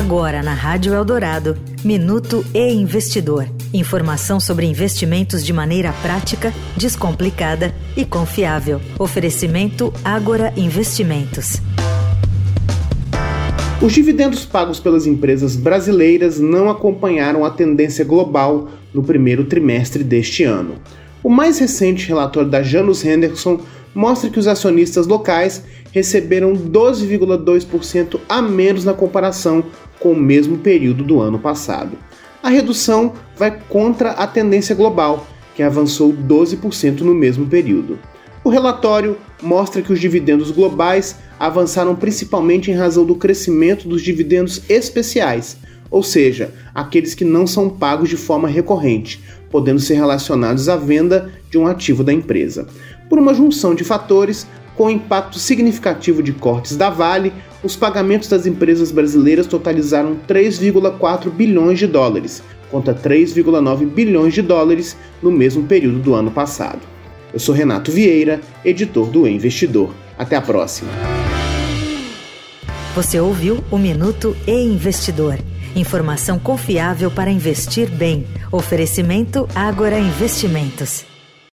Agora na Rádio Eldorado, Minuto e Investidor. Informação sobre investimentos de maneira prática, descomplicada e confiável. Oferecimento Agora Investimentos. Os dividendos pagos pelas empresas brasileiras não acompanharam a tendência global no primeiro trimestre deste ano. O mais recente relatório da Janus Henderson mostra que os acionistas locais receberam 12,2% a menos na comparação com o mesmo período do ano passado. A redução vai contra a tendência global, que avançou 12% no mesmo período. O relatório mostra que os dividendos globais avançaram principalmente em razão do crescimento dos dividendos especiais, ou seja, aqueles que não são pagos de forma recorrente, podendo ser relacionados à venda de um ativo da empresa. Por uma junção de fatores, com impacto significativo de cortes da Vale, os pagamentos das empresas brasileiras totalizaram 3,4 bilhões de dólares, contra 3,9 bilhões de dólares no mesmo período do ano passado. Eu sou Renato Vieira, editor do e Investidor. Até a próxima. Você ouviu o Minuto e Investidor. Informação confiável para investir bem. Oferecimento Agora Investimentos.